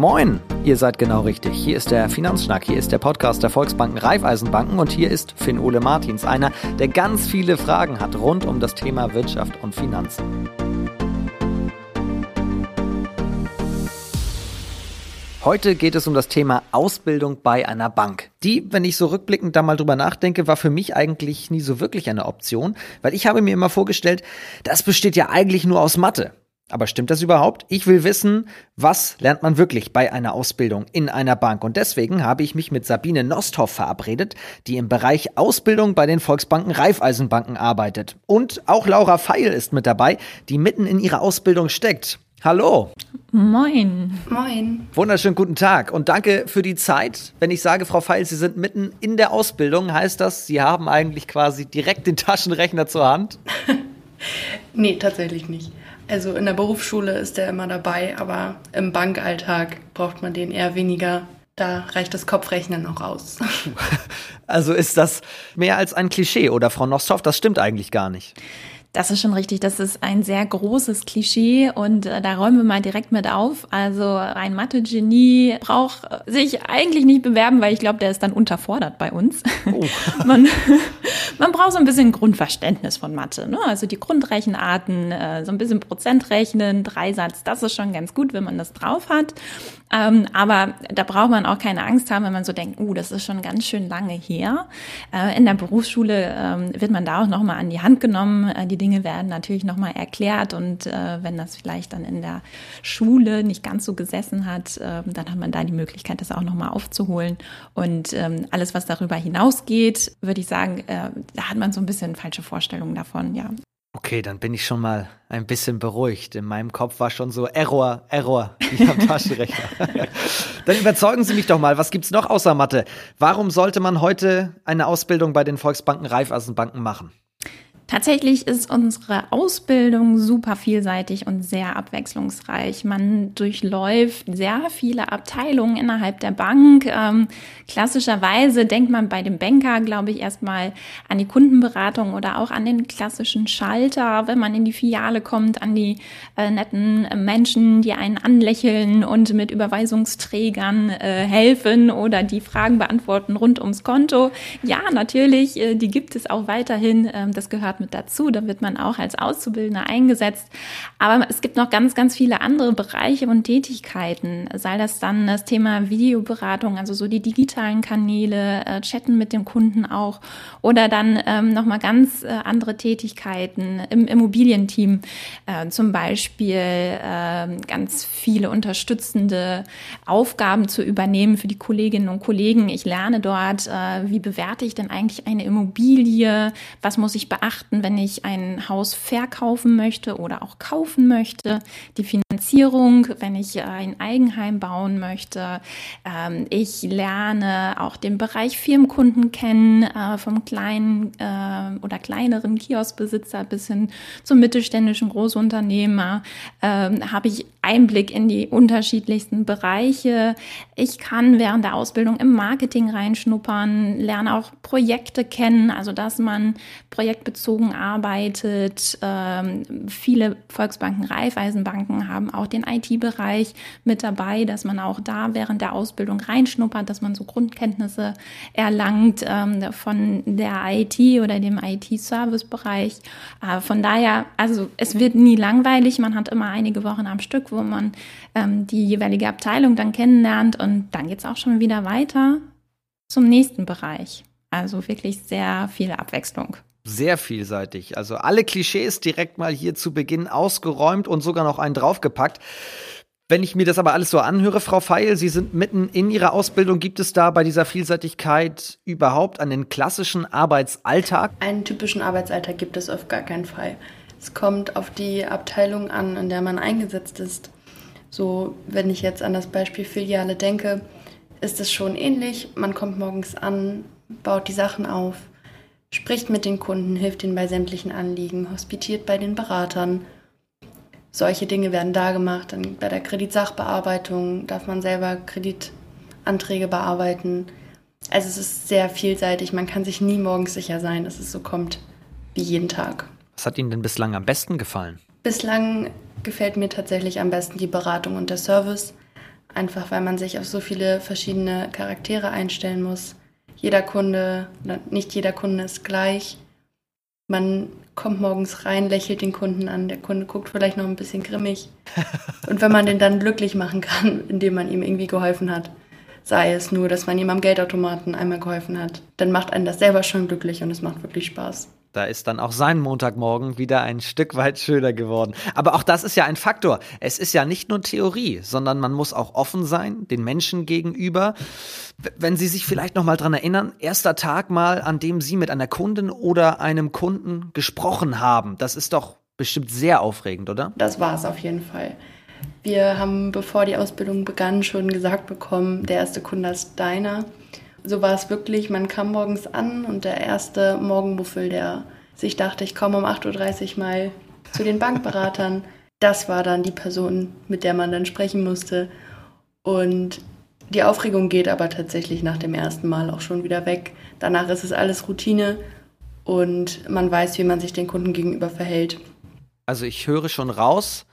Moin, ihr seid genau richtig. Hier ist der Finanzschnack, hier ist der Podcast der Volksbanken Raiffeisenbanken und hier ist Finn Ole Martins, einer, der ganz viele Fragen hat rund um das Thema Wirtschaft und Finanzen. Heute geht es um das Thema Ausbildung bei einer Bank. Die, wenn ich so rückblickend da mal drüber nachdenke, war für mich eigentlich nie so wirklich eine Option, weil ich habe mir immer vorgestellt, das besteht ja eigentlich nur aus Mathe. Aber stimmt das überhaupt? Ich will wissen, was lernt man wirklich bei einer Ausbildung in einer Bank? Und deswegen habe ich mich mit Sabine Nosthoff verabredet, die im Bereich Ausbildung bei den Volksbanken Raiffeisenbanken arbeitet. Und auch Laura Feil ist mit dabei, die mitten in ihrer Ausbildung steckt. Hallo. Moin. Moin. Wunderschönen guten Tag und danke für die Zeit. Wenn ich sage, Frau Feil, Sie sind mitten in der Ausbildung, heißt das, Sie haben eigentlich quasi direkt den Taschenrechner zur Hand? nee, tatsächlich nicht. Also in der Berufsschule ist der immer dabei, aber im Bankalltag braucht man den eher weniger. Da reicht das Kopfrechnen noch aus. Also ist das mehr als ein Klischee oder Frau Nossoff, das stimmt eigentlich gar nicht. Das ist schon richtig. Das ist ein sehr großes Klischee und äh, da räumen wir mal direkt mit auf. Also ein Mathe-Genie braucht sich eigentlich nicht bewerben, weil ich glaube, der ist dann unterfordert bei uns. Oh. man, man braucht so ein bisschen Grundverständnis von Mathe. Ne? Also die Grundrechenarten, äh, so ein bisschen Prozentrechnen, Dreisatz, das ist schon ganz gut, wenn man das drauf hat. Ähm, aber da braucht man auch keine Angst haben, wenn man so denkt, uh, das ist schon ganz schön lange her. Äh, in der Berufsschule ähm, wird man da auch nochmal an die Hand genommen. Äh, die Dinge werden natürlich nochmal erklärt und äh, wenn das vielleicht dann in der Schule nicht ganz so gesessen hat, äh, dann hat man da die Möglichkeit, das auch nochmal aufzuholen. Und ähm, alles, was darüber hinausgeht, würde ich sagen, äh, da hat man so ein bisschen falsche Vorstellungen davon, ja. Okay, dann bin ich schon mal ein bisschen beruhigt. In meinem Kopf war schon so Error, Error, wie am Taschenrechner. dann überzeugen Sie mich doch mal, was gibt's noch außer Mathe? Warum sollte man heute eine Ausbildung bei den Volksbanken Raiffeisenbanken machen? Tatsächlich ist unsere Ausbildung super vielseitig und sehr abwechslungsreich. Man durchläuft sehr viele Abteilungen innerhalb der Bank. Ähm, klassischerweise denkt man bei dem Banker, glaube ich, erstmal an die Kundenberatung oder auch an den klassischen Schalter, wenn man in die Filiale kommt, an die äh, netten Menschen, die einen anlächeln und mit Überweisungsträgern äh, helfen oder die Fragen beantworten rund ums Konto. Ja, natürlich, äh, die gibt es auch weiterhin. Ähm, das gehört mit dazu. Da wird man auch als Auszubildender eingesetzt. Aber es gibt noch ganz, ganz viele andere Bereiche und Tätigkeiten. Sei das dann das Thema Videoberatung, also so die digitalen Kanäle, äh, chatten mit dem Kunden auch. Oder dann ähm, nochmal ganz äh, andere Tätigkeiten im Immobilienteam. Äh, zum Beispiel äh, ganz viele unterstützende Aufgaben zu übernehmen für die Kolleginnen und Kollegen. Ich lerne dort, äh, wie bewerte ich denn eigentlich eine Immobilie? Was muss ich beachten? Beachten, wenn ich ein Haus verkaufen möchte oder auch kaufen möchte. Die Finanzierung, wenn ich ein Eigenheim bauen möchte. Ähm, ich lerne auch den Bereich Firmenkunden kennen, äh, vom kleinen äh, oder kleineren Kioskbesitzer bis hin zum mittelständischen Großunternehmer. Ähm, habe ich Einblick in die unterschiedlichsten Bereiche. Ich kann während der Ausbildung im Marketing reinschnuppern, lerne auch Projekte kennen, also dass man projektbezogen bezogen arbeitet. Ähm, viele Volksbanken, Raiffeisenbanken haben auch den IT-Bereich mit dabei, dass man auch da während der Ausbildung reinschnuppert, dass man so Grundkenntnisse erlangt ähm, von der IT oder dem IT-Service-Bereich. Äh, von daher, also es wird nie langweilig. Man hat immer einige Wochen am Stück, wo man ähm, die jeweilige Abteilung dann kennenlernt und dann geht es auch schon wieder weiter zum nächsten Bereich. Also wirklich sehr viel Abwechslung sehr vielseitig. Also alle Klischees direkt mal hier zu Beginn ausgeräumt und sogar noch einen draufgepackt. Wenn ich mir das aber alles so anhöre, Frau Feil, Sie sind mitten in Ihrer Ausbildung. Gibt es da bei dieser Vielseitigkeit überhaupt einen klassischen Arbeitsalltag? Einen typischen Arbeitsalltag gibt es auf gar keinen Fall. Es kommt auf die Abteilung an, in der man eingesetzt ist. So, wenn ich jetzt an das Beispiel Filiale denke, ist es schon ähnlich. Man kommt morgens an, baut die Sachen auf, spricht mit den Kunden, hilft ihnen bei sämtlichen Anliegen, hospitiert bei den Beratern. Solche Dinge werden da gemacht. Dann bei der Kreditsachbearbeitung darf man selber Kreditanträge bearbeiten. Also es ist sehr vielseitig. Man kann sich nie morgens sicher sein, dass es so kommt wie jeden Tag. Was hat Ihnen denn bislang am besten gefallen? Bislang gefällt mir tatsächlich am besten die Beratung und der Service. Einfach weil man sich auf so viele verschiedene Charaktere einstellen muss. Jeder Kunde, nicht jeder Kunde ist gleich. Man kommt morgens rein, lächelt den Kunden an. Der Kunde guckt vielleicht noch ein bisschen grimmig. Und wenn man den dann glücklich machen kann, indem man ihm irgendwie geholfen hat, sei es nur, dass man ihm am Geldautomaten einmal geholfen hat, dann macht einen das selber schon glücklich und es macht wirklich Spaß. Da ist dann auch sein Montagmorgen wieder ein Stück weit schöner geworden. Aber auch das ist ja ein Faktor. Es ist ja nicht nur Theorie, sondern man muss auch offen sein, den Menschen gegenüber. Wenn Sie sich vielleicht noch mal dran erinnern, erster Tag mal, an dem Sie mit einer Kundin oder einem Kunden gesprochen haben. Das ist doch bestimmt sehr aufregend, oder? Das war es auf jeden Fall. Wir haben, bevor die Ausbildung begann, schon gesagt bekommen, der erste Kunde ist deiner. So war es wirklich, man kam morgens an und der erste Morgenmuffel, der sich dachte, ich komme um 8.30 Uhr mal zu den Bankberatern, das war dann die Person, mit der man dann sprechen musste. Und die Aufregung geht aber tatsächlich nach dem ersten Mal auch schon wieder weg. Danach ist es alles Routine und man weiß, wie man sich den Kunden gegenüber verhält. Also ich höre schon raus,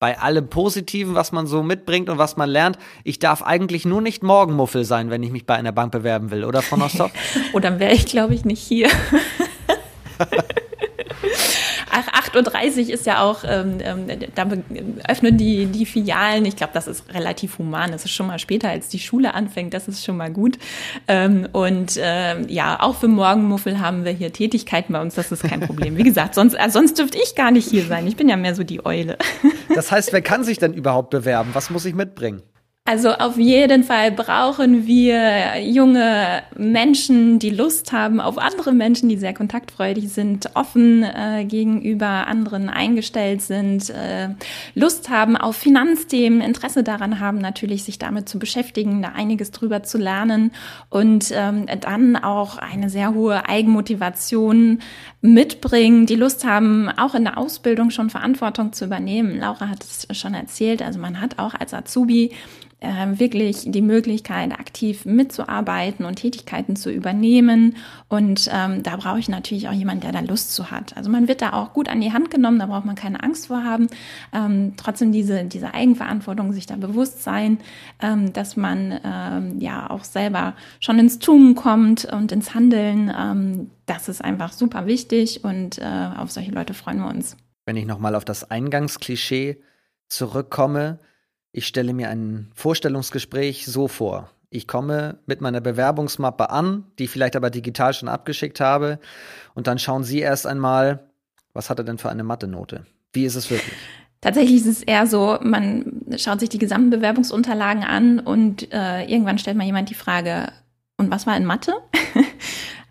bei allem Positiven, was man so mitbringt und was man lernt. Ich darf eigentlich nur nicht Morgenmuffel sein, wenn ich mich bei einer Bank bewerben will, oder, Frau Nostov? oder wäre ich, glaube ich, nicht hier. Ach, 8.30 Uhr ist ja auch, ähm, ähm, da öffnen die, die Filialen. Ich glaube, das ist relativ human. Das ist schon mal später, als die Schule anfängt. Das ist schon mal gut. Ähm, und ähm, ja, auch für Morgenmuffel haben wir hier Tätigkeiten bei uns. Das ist kein Problem. Wie gesagt, sonst, äh, sonst dürfte ich gar nicht hier sein. Ich bin ja mehr so die Eule. Das heißt, wer kann sich denn überhaupt bewerben? Was muss ich mitbringen? Also auf jeden Fall brauchen wir junge Menschen, die Lust haben auf andere Menschen, die sehr kontaktfreudig sind, offen äh, gegenüber anderen eingestellt sind, äh, Lust haben auf Finanzthemen, Interesse daran haben, natürlich sich damit zu beschäftigen, da einiges drüber zu lernen und ähm, dann auch eine sehr hohe Eigenmotivation mitbringen, die Lust haben, auch in der Ausbildung schon Verantwortung zu übernehmen. Laura hat es schon erzählt, also man hat auch als Azubi wirklich die Möglichkeit, aktiv mitzuarbeiten und Tätigkeiten zu übernehmen. Und ähm, da brauche ich natürlich auch jemanden, der da Lust zu hat. Also man wird da auch gut an die Hand genommen, da braucht man keine Angst vor haben. Ähm, trotzdem diese, diese Eigenverantwortung, sich da bewusst sein, ähm, dass man ähm, ja auch selber schon ins Tun kommt und ins Handeln. Ähm, das ist einfach super wichtig und äh, auf solche Leute freuen wir uns. Wenn ich nochmal auf das Eingangsklischee zurückkomme, ich stelle mir ein Vorstellungsgespräch so vor. Ich komme mit meiner Bewerbungsmappe an, die ich vielleicht aber digital schon abgeschickt habe, und dann schauen Sie erst einmal, was hat er denn für eine Mathe-Note? Wie ist es wirklich? Tatsächlich ist es eher so, man schaut sich die gesamten Bewerbungsunterlagen an und äh, irgendwann stellt mal jemand die Frage, und was war in Mathe?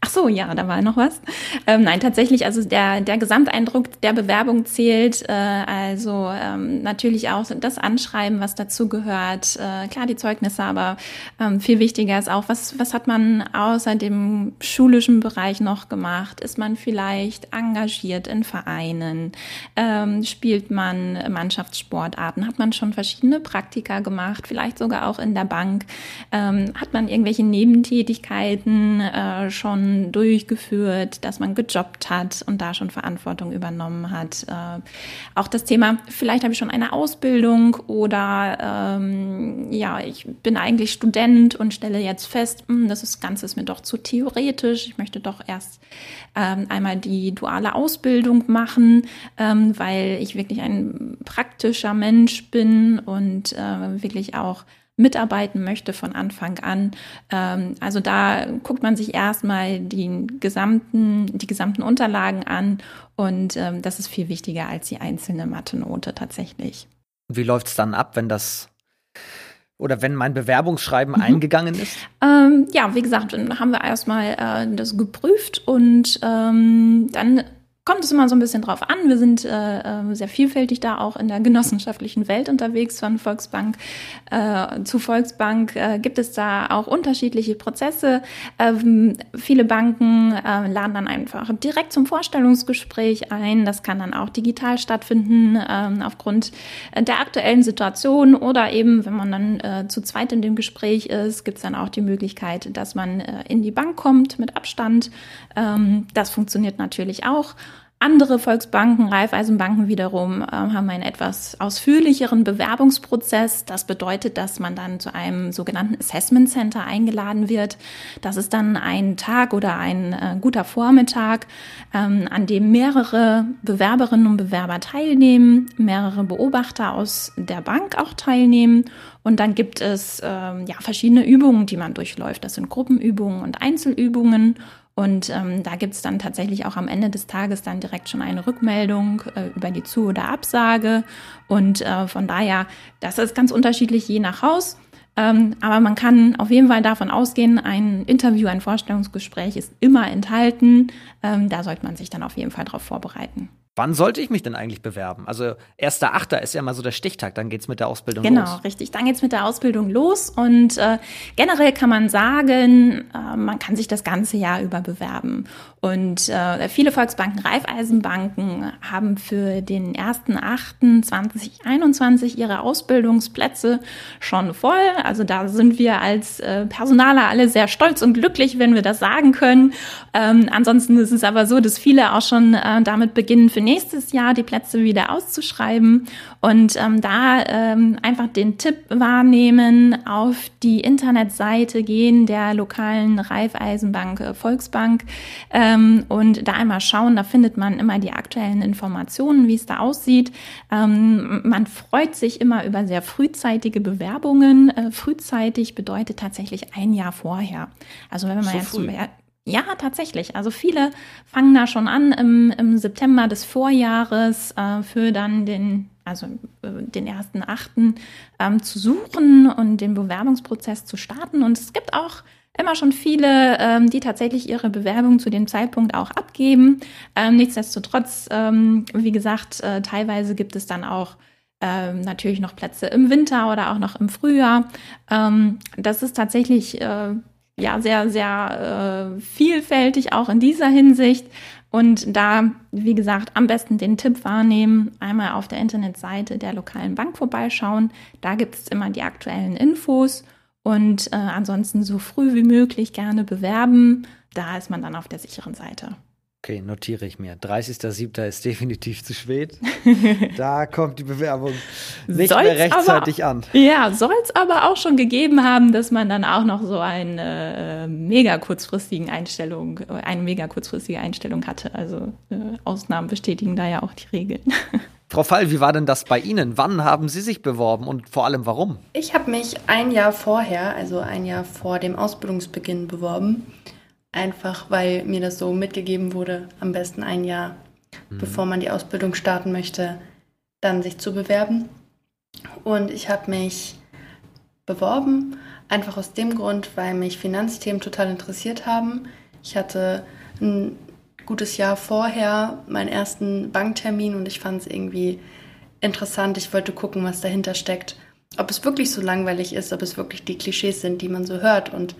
Ach so, ja, da war noch was. Ähm, nein, tatsächlich, also der, der Gesamteindruck der Bewerbung zählt. Äh, also ähm, natürlich auch das Anschreiben, was dazu gehört. Äh, klar, die Zeugnisse, aber ähm, viel wichtiger ist auch, was, was hat man außer dem schulischen Bereich noch gemacht? Ist man vielleicht engagiert in Vereinen? Ähm, spielt man Mannschaftssportarten? Hat man schon verschiedene Praktika gemacht? Vielleicht sogar auch in der Bank? Ähm, hat man irgendwelche Nebentätigkeiten äh, schon durchgeführt, dass man gejobbt hat und da schon Verantwortung übernommen hat. Äh, auch das Thema, vielleicht habe ich schon eine Ausbildung oder ähm, ja, ich bin eigentlich Student und stelle jetzt fest, mh, hm, das Ganze ist mir doch zu theoretisch. Ich möchte doch erst ähm, einmal die duale Ausbildung machen, ähm, weil ich wirklich ein praktischer Mensch bin und äh, wirklich auch mitarbeiten möchte von Anfang an. Ähm, also da guckt man sich erstmal die gesamten, die gesamten Unterlagen an und ähm, das ist viel wichtiger als die einzelne Mathe-Note tatsächlich. Wie läuft es dann ab, wenn das oder wenn mein Bewerbungsschreiben mhm. eingegangen ist? Ähm, ja, wie gesagt, dann haben wir erstmal äh, das geprüft und ähm, dann kommt es immer so ein bisschen drauf an. Wir sind äh, äh, sehr vielfältig da auch in der genossenschaftlichen Welt unterwegs von Volksbank äh, zu Volksbank. Äh, gibt es da auch unterschiedliche Prozesse. Ähm, viele Banken äh, laden dann einfach direkt zum Vorstellungsgespräch ein. Das kann dann auch digital stattfinden ähm, aufgrund der aktuellen Situation oder eben, wenn man dann äh, zu zweit in dem Gespräch ist, gibt es dann auch die Möglichkeit, dass man äh, in die Bank kommt mit Abstand. Ähm, das funktioniert natürlich auch. Andere Volksbanken, Raiffeisenbanken wiederum, äh, haben einen etwas ausführlicheren Bewerbungsprozess. Das bedeutet, dass man dann zu einem sogenannten Assessment Center eingeladen wird. Das ist dann ein Tag oder ein äh, guter Vormittag, ähm, an dem mehrere Bewerberinnen und Bewerber teilnehmen, mehrere Beobachter aus der Bank auch teilnehmen. Und dann gibt es ähm, ja verschiedene Übungen, die man durchläuft. Das sind Gruppenübungen und Einzelübungen. Und ähm, da gibt es dann tatsächlich auch am Ende des Tages dann direkt schon eine Rückmeldung äh, über die Zu- oder Absage. Und äh, von daher, das ist ganz unterschiedlich je nach Haus. Ähm, aber man kann auf jeden Fall davon ausgehen, ein Interview, ein Vorstellungsgespräch ist immer enthalten. Ähm, da sollte man sich dann auf jeden Fall darauf vorbereiten. Wann sollte ich mich denn eigentlich bewerben? Also 1.8. ist ja mal so der Stichtag, dann geht es mit der Ausbildung genau, los. Genau, richtig. Dann geht es mit der Ausbildung los und äh, generell kann man sagen, äh, man kann sich das ganze Jahr über bewerben. Und äh, viele Volksbanken, Raiffeisenbanken haben für den 1.8.2021 ihre Ausbildungsplätze schon voll. Also da sind wir als äh, Personaler alle sehr stolz und glücklich, wenn wir das sagen können. Ähm, ansonsten ist es aber so, dass viele auch schon äh, damit beginnen, für nächstes Jahr die Plätze wieder auszuschreiben und ähm, da ähm, einfach den Tipp wahrnehmen, auf die Internetseite gehen der lokalen Raiffeisenbank äh, Volksbank ähm, und da einmal schauen, da findet man immer die aktuellen Informationen, wie es da aussieht. Ähm, man freut sich immer über sehr frühzeitige Bewerbungen. Äh, frühzeitig bedeutet tatsächlich ein Jahr vorher. Also wenn man so jetzt zum ja, tatsächlich. Also viele fangen da schon an im, im September des Vorjahres äh, für dann den, also äh, den ersten Achten ähm, zu suchen und den Bewerbungsprozess zu starten. Und es gibt auch immer schon viele, ähm, die tatsächlich ihre Bewerbung zu dem Zeitpunkt auch abgeben. Ähm, nichtsdestotrotz, ähm, wie gesagt, äh, teilweise gibt es dann auch ähm, natürlich noch Plätze im Winter oder auch noch im Frühjahr. Ähm, das ist tatsächlich äh, ja sehr, sehr äh, vielfältig auch in dieser Hinsicht. Und da, wie gesagt, am besten den Tipp wahrnehmen, einmal auf der Internetseite der lokalen Bank vorbeischauen. Da gibt es immer die aktuellen Infos und äh, ansonsten so früh wie möglich gerne bewerben. Da ist man dann auf der sicheren Seite. Okay, notiere ich mir. 30.07. ist definitiv zu spät. da kommt die Bewerbung nicht soll's mehr rechtzeitig aber, an. Ja, soll es aber auch schon gegeben haben, dass man dann auch noch so eine äh, mega kurzfristigen Einstellung, eine mega kurzfristige Einstellung hatte. Also äh, Ausnahmen bestätigen da ja auch die Regeln. Frau Fall, wie war denn das bei Ihnen? Wann haben Sie sich beworben und vor allem warum? Ich habe mich ein Jahr vorher, also ein Jahr vor dem Ausbildungsbeginn beworben Einfach weil mir das so mitgegeben wurde, am besten ein Jahr, mhm. bevor man die Ausbildung starten möchte, dann sich zu bewerben. Und ich habe mich beworben, einfach aus dem Grund, weil mich Finanzthemen total interessiert haben. Ich hatte ein gutes Jahr vorher meinen ersten Banktermin und ich fand es irgendwie interessant. Ich wollte gucken, was dahinter steckt. Ob es wirklich so langweilig ist, ob es wirklich die Klischees sind, die man so hört. Und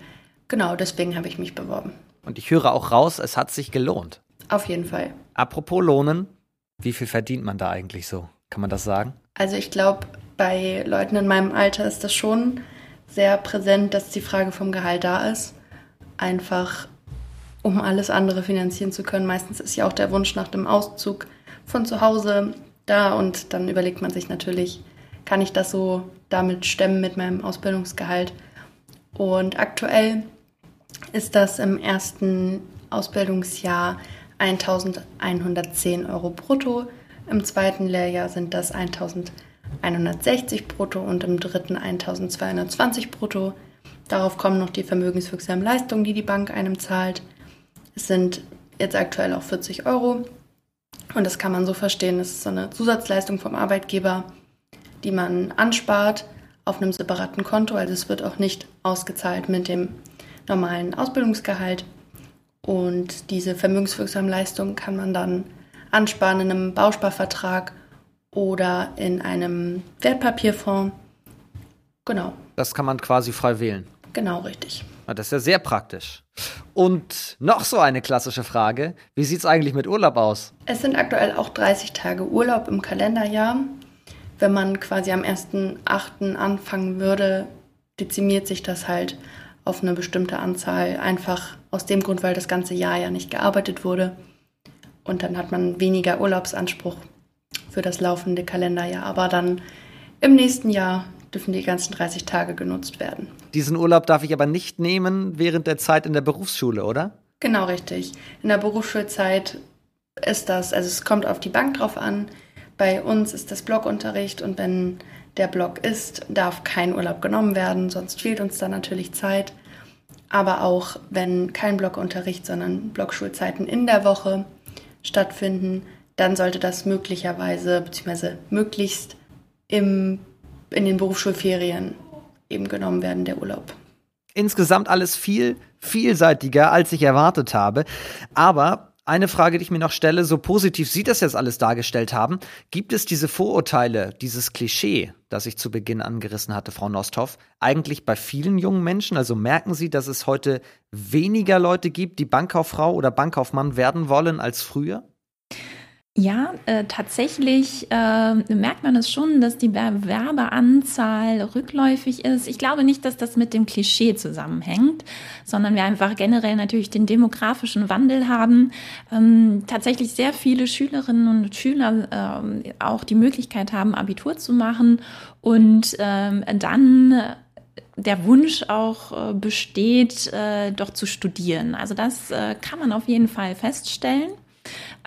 Genau, deswegen habe ich mich beworben. Und ich höre auch raus, es hat sich gelohnt. Auf jeden Fall. Apropos Lohnen, wie viel verdient man da eigentlich so? Kann man das sagen? Also ich glaube, bei Leuten in meinem Alter ist das schon sehr präsent, dass die Frage vom Gehalt da ist. Einfach um alles andere finanzieren zu können. Meistens ist ja auch der Wunsch nach dem Auszug von zu Hause da und dann überlegt man sich natürlich, kann ich das so damit stemmen mit meinem Ausbildungsgehalt? Und aktuell ist das im ersten Ausbildungsjahr 1110 Euro brutto. Im zweiten Lehrjahr sind das 1160 brutto und im dritten 1220 brutto. Darauf kommen noch die vermögenswirksamen Leistungen, die die Bank einem zahlt. Es sind jetzt aktuell auch 40 Euro. Und das kann man so verstehen, das ist so eine Zusatzleistung vom Arbeitgeber, die man anspart auf einem separaten Konto. Also es wird auch nicht ausgezahlt mit dem normalen Ausbildungsgehalt. Und diese vermögenswirksame Leistung kann man dann ansparen in einem Bausparvertrag oder in einem Wertpapierfonds. Genau. Das kann man quasi frei wählen. Genau, richtig. Das ist ja sehr praktisch. Und noch so eine klassische Frage. Wie sieht es eigentlich mit Urlaub aus? Es sind aktuell auch 30 Tage Urlaub im Kalenderjahr. Wenn man quasi am 1.8. anfangen würde, dezimiert sich das halt auf eine bestimmte Anzahl, einfach aus dem Grund, weil das ganze Jahr ja nicht gearbeitet wurde. und dann hat man weniger Urlaubsanspruch für das laufende Kalenderjahr. Aber dann im nächsten Jahr dürfen die ganzen 30 Tage genutzt werden. Diesen Urlaub darf ich aber nicht nehmen während der Zeit in der Berufsschule, oder? Genau richtig. In der Berufsschulzeit ist das, also es kommt auf die Bank drauf an. Bei uns ist das Blockunterricht und wenn der Block ist, darf kein Urlaub genommen werden, sonst fehlt uns da natürlich Zeit. Aber auch wenn kein Blockunterricht, sondern Blockschulzeiten in der Woche stattfinden, dann sollte das möglicherweise bzw. möglichst im, in den Berufsschulferien eben genommen werden, der Urlaub. Insgesamt alles viel vielseitiger, als ich erwartet habe. Aber eine Frage, die ich mir noch stelle, so positiv Sie das jetzt alles dargestellt haben, gibt es diese Vorurteile, dieses Klischee, das ich zu Beginn angerissen hatte, Frau Nosthoff, eigentlich bei vielen jungen Menschen? Also merken Sie, dass es heute weniger Leute gibt, die Bankkauffrau oder Bankkaufmann werden wollen als früher? Ja, äh, tatsächlich äh, merkt man es schon, dass die Bewerberanzahl rückläufig ist. Ich glaube nicht, dass das mit dem Klischee zusammenhängt, sondern wir einfach generell natürlich den demografischen Wandel haben. Ähm, tatsächlich sehr viele Schülerinnen und Schüler äh, auch die Möglichkeit haben, Abitur zu machen und ähm, dann der Wunsch auch äh, besteht, äh, doch zu studieren. Also das äh, kann man auf jeden Fall feststellen.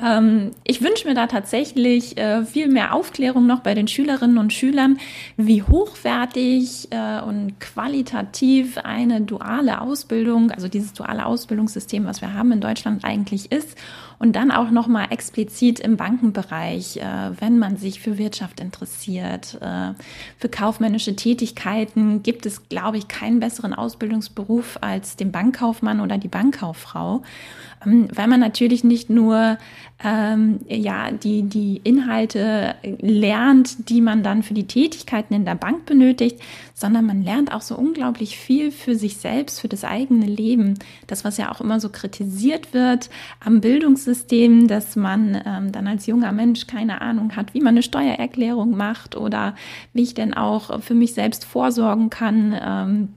Ähm, ich wünsche mir da tatsächlich äh, viel mehr Aufklärung noch bei den Schülerinnen und Schülern, wie hochwertig äh, und qualitativ eine duale Ausbildung, also dieses duale Ausbildungssystem, was wir haben in Deutschland eigentlich ist. Und dann auch noch mal explizit im Bankenbereich, äh, wenn man sich für Wirtschaft interessiert, äh, für kaufmännische Tätigkeiten, gibt es, glaube ich, keinen besseren Ausbildungsberuf als den Bankkaufmann oder die Bankkauffrau. Ähm, weil man natürlich nicht nur ähm, ja, die, die Inhalte lernt, die man dann für die Tätigkeiten in der Bank benötigt, sondern man lernt auch so unglaublich viel für sich selbst, für das eigene Leben. Das, was ja auch immer so kritisiert wird am Bildungssystem, dass man ähm, dann als junger Mensch keine Ahnung hat, wie man eine Steuererklärung macht oder wie ich denn auch für mich selbst vorsorgen kann. Ähm,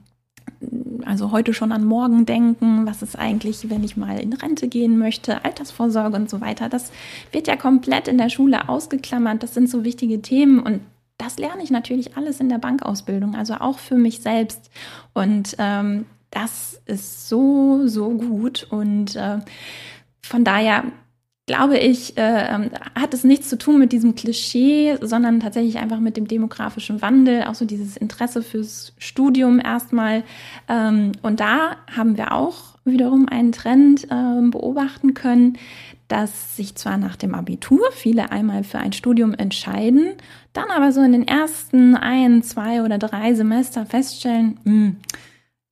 also heute schon an morgen denken, was ist eigentlich, wenn ich mal in Rente gehen möchte, Altersvorsorge und so weiter. Das wird ja komplett in der Schule ausgeklammert. Das sind so wichtige Themen und das lerne ich natürlich alles in der Bankausbildung, also auch für mich selbst. Und ähm, das ist so, so gut. Und äh, von daher glaube ich, äh, ähm, hat es nichts zu tun mit diesem Klischee, sondern tatsächlich einfach mit dem demografischen Wandel, auch so dieses Interesse fürs Studium erstmal. Ähm, und da haben wir auch wiederum einen Trend äh, beobachten können, dass sich zwar nach dem Abitur viele einmal für ein Studium entscheiden, dann aber so in den ersten ein, zwei oder drei Semester feststellen, mh, hm,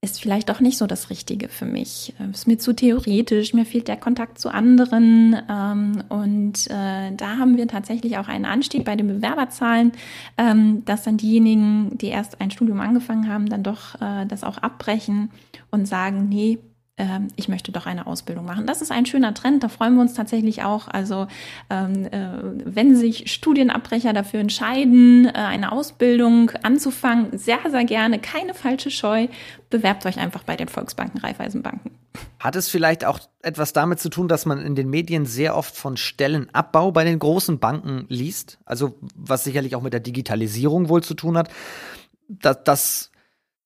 ist vielleicht doch nicht so das Richtige für mich. Äh, ist mir zu theoretisch, mir fehlt der Kontakt zu anderen. Ähm, und äh, da haben wir tatsächlich auch einen Anstieg bei den Bewerberzahlen, ähm, dass dann diejenigen, die erst ein Studium angefangen haben, dann doch äh, das auch abbrechen und sagen, nee, ähm, ich möchte doch eine Ausbildung machen. Das ist ein schöner Trend, da freuen wir uns tatsächlich auch. Also ähm, äh, wenn sich Studienabbrecher dafür entscheiden, äh, eine Ausbildung anzufangen, sehr, sehr gerne, keine falsche Scheu, bewerbt euch einfach bei den Volksbanken, Raiffeisenbanken. Hat es vielleicht auch etwas damit zu tun, dass man in den Medien sehr oft von Stellenabbau bei den großen Banken liest? Also was sicherlich auch mit der Digitalisierung wohl zu tun hat. dass, dass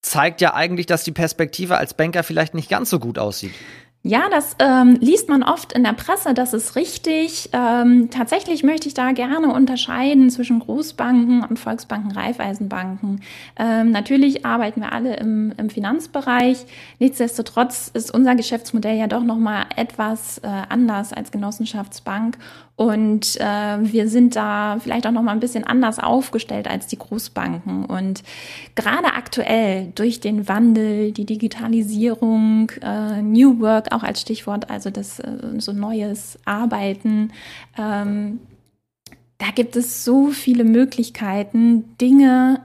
zeigt ja eigentlich, dass die Perspektive als Banker vielleicht nicht ganz so gut aussieht. Ja, das ähm, liest man oft in der Presse, das ist richtig. Ähm, tatsächlich möchte ich da gerne unterscheiden zwischen Großbanken und Volksbanken, Raiffeisenbanken. Ähm, natürlich arbeiten wir alle im, im Finanzbereich. Nichtsdestotrotz ist unser Geschäftsmodell ja doch nochmal etwas äh, anders als Genossenschaftsbank und äh, wir sind da vielleicht auch noch mal ein bisschen anders aufgestellt als die Großbanken. Und gerade aktuell durch den Wandel, die Digitalisierung, äh, New Work auch als Stichwort, also das äh, so neues Arbeiten, ähm, da gibt es so viele Möglichkeiten, Dinge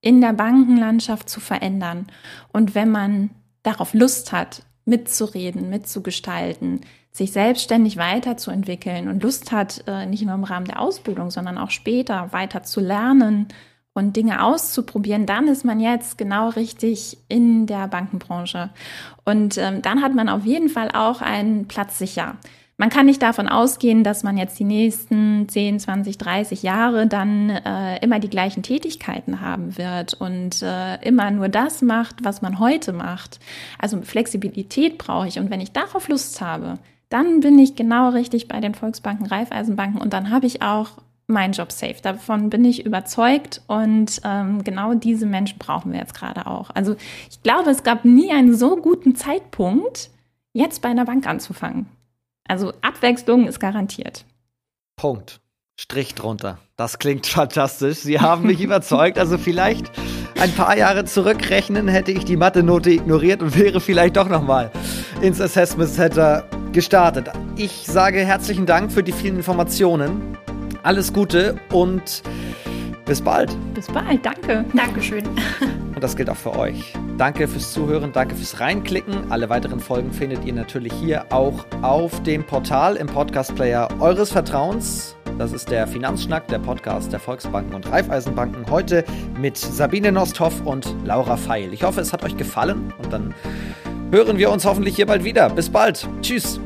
in der Bankenlandschaft zu verändern. Und wenn man darauf Lust hat, mitzureden, mitzugestalten, sich selbstständig weiterzuentwickeln und Lust hat, äh, nicht nur im Rahmen der Ausbildung, sondern auch später weiter zu lernen und Dinge auszuprobieren, dann ist man jetzt genau richtig in der Bankenbranche. Und ähm, dann hat man auf jeden Fall auch einen Platz sicher. man kann nicht davon ausgehen, dass man jetzt die nächsten 10, 20, 30 Jahre dann äh, immer die gleichen Tätigkeiten haben wird und äh, immer nur das macht, was man heute macht. Also Flexibilität brauche ich. Und wenn ich darauf Lust habe, dann bin ich genau richtig bei den Volksbanken, Raiffeisenbanken und dann habe ich auch meinen Job safe. Davon bin ich überzeugt und ähm, genau diese Menschen brauchen wir jetzt gerade auch. Also ich glaube, es gab nie einen so guten Zeitpunkt, jetzt bei einer Bank anzufangen. Also Abwechslung ist garantiert. Punkt. Strich drunter. Das klingt fantastisch. Sie haben mich überzeugt. Also vielleicht ein paar Jahre zurückrechnen, hätte ich die Mathe-Note ignoriert und wäre vielleicht doch nochmal ins Assessment Center gestartet. Ich sage herzlichen Dank für die vielen Informationen. Alles Gute und bis bald. Bis bald, danke. Dankeschön. Und das gilt auch für euch. Danke fürs Zuhören, danke fürs Reinklicken. Alle weiteren Folgen findet ihr natürlich hier auch auf dem Portal im Podcast-Player eures Vertrauens. Das ist der Finanzschnack, der Podcast der Volksbanken und Raiffeisenbanken. Heute mit Sabine Nosthoff und Laura Feil. Ich hoffe, es hat euch gefallen und dann hören wir uns hoffentlich hier bald wieder. Bis bald. Tschüss.